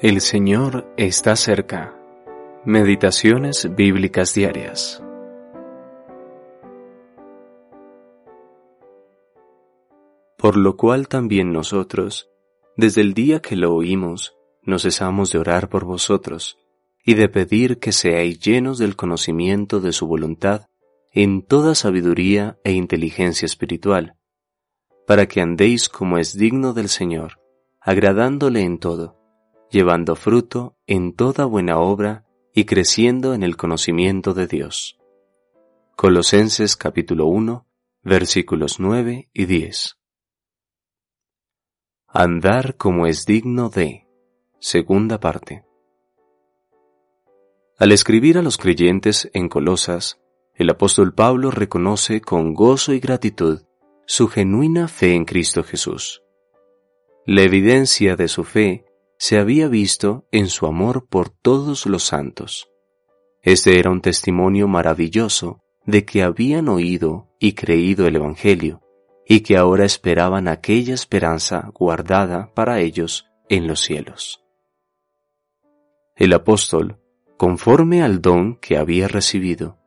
El Señor está cerca. Meditaciones bíblicas diarias. Por lo cual también nosotros, desde el día que lo oímos, no cesamos de orar por vosotros y de pedir que seáis llenos del conocimiento de su voluntad en toda sabiduría e inteligencia espiritual, para que andéis como es digno del Señor, agradándole en todo llevando fruto en toda buena obra y creciendo en el conocimiento de Dios. Colosenses capítulo 1, versículos 9 y 10. Andar como es digno de. Segunda parte. Al escribir a los creyentes en Colosas, el apóstol Pablo reconoce con gozo y gratitud su genuina fe en Cristo Jesús. La evidencia de su fe se había visto en su amor por todos los santos. Este era un testimonio maravilloso de que habían oído y creído el Evangelio, y que ahora esperaban aquella esperanza guardada para ellos en los cielos. El apóstol, conforme al don que había recibido,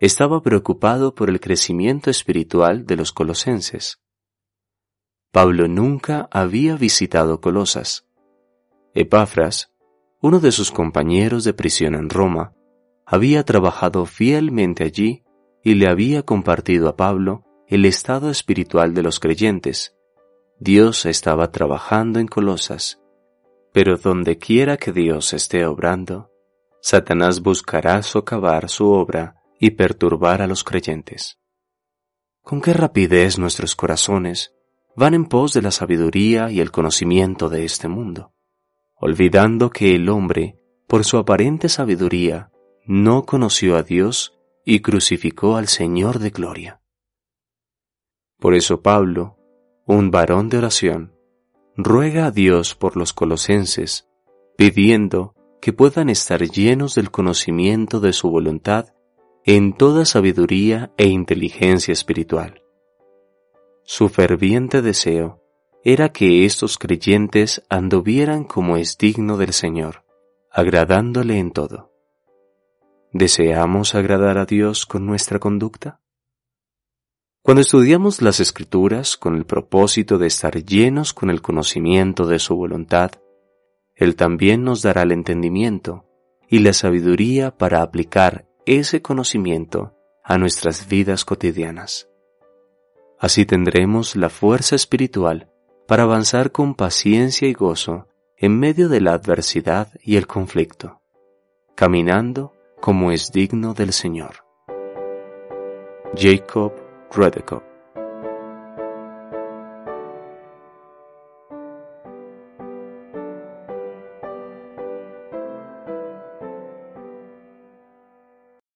estaba preocupado por el crecimiento espiritual de los colosenses. Pablo nunca había visitado Colosas, Epafras, uno de sus compañeros de prisión en Roma, había trabajado fielmente allí y le había compartido a Pablo el estado espiritual de los creyentes. Dios estaba trabajando en Colosas, pero donde quiera que Dios esté obrando, Satanás buscará socavar su obra y perturbar a los creyentes. Con qué rapidez nuestros corazones van en pos de la sabiduría y el conocimiento de este mundo olvidando que el hombre, por su aparente sabiduría, no conoció a Dios y crucificó al Señor de gloria. Por eso Pablo, un varón de oración, ruega a Dios por los colosenses, pidiendo que puedan estar llenos del conocimiento de su voluntad en toda sabiduría e inteligencia espiritual. Su ferviente deseo era que estos creyentes anduvieran como es digno del Señor, agradándole en todo. ¿Deseamos agradar a Dios con nuestra conducta? Cuando estudiamos las Escrituras con el propósito de estar llenos con el conocimiento de su voluntad, Él también nos dará el entendimiento y la sabiduría para aplicar ese conocimiento a nuestras vidas cotidianas. Así tendremos la fuerza espiritual para avanzar con paciencia y gozo en medio de la adversidad y el conflicto, caminando como es digno del Señor. Jacob Redekop